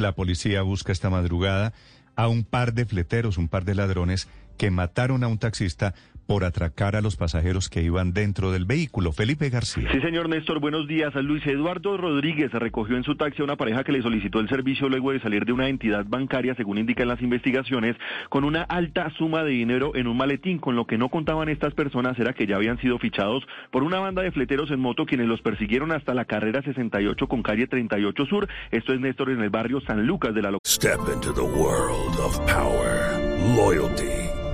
La policía busca esta madrugada a un par de fleteros, un par de ladrones que mataron a un taxista por atracar a los pasajeros que iban dentro del vehículo. Felipe García. Sí, señor Néstor, buenos días. Luis Eduardo Rodríguez recogió en su taxi a una pareja que le solicitó el servicio luego de salir de una entidad bancaria, según indican las investigaciones, con una alta suma de dinero en un maletín. Con lo que no contaban estas personas era que ya habían sido fichados por una banda de fleteros en moto quienes los persiguieron hasta la carrera 68 con calle 38 Sur. Esto es Néstor en el barrio San Lucas de la localidad. Step into the world of power, loyalty.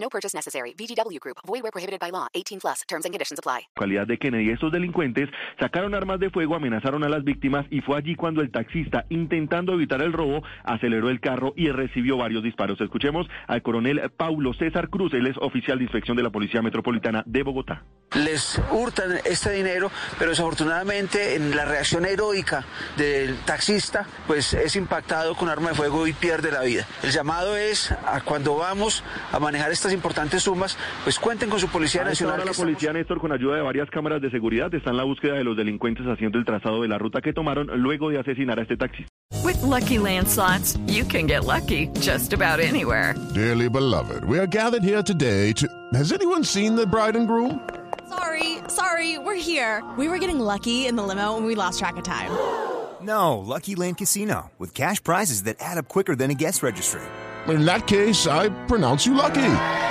No purchase necessary. VGW Group. Void where prohibited by law. 18 plus. Terms and conditions apply. Localidad de Kennedy. Estos delincuentes sacaron armas de fuego, amenazaron a las víctimas y fue allí cuando el taxista, intentando evitar el robo, aceleró el carro y recibió varios disparos. Escuchemos al coronel Paulo César Cruz. Él es oficial de inspección de la Policía Metropolitana de Bogotá. Les hurtan este dinero, pero desafortunadamente en la reacción heroica del taxista, pues es impactado con arma de fuego y pierde la vida. El llamado es a cuando vamos a manejar estas importantes sumas, pues cuenten con su Policía Nacional. Ahora la Policía, Néstor, con ayuda de varias cámaras de seguridad, está en la búsqueda de los delincuentes haciendo el trazado de la ruta que tomaron luego de asesinar a este taxista. With lucky landslots, you can get lucky just about anywhere. Dearly beloved, we are gathered here today to. Has anyone seen the bride and groom? Sorry, sorry, we're here. We were getting lucky in the limo and we lost track of time. No, Lucky Land Casino, with cash prizes that add up quicker than a guest registry. In that case, I pronounce you lucky.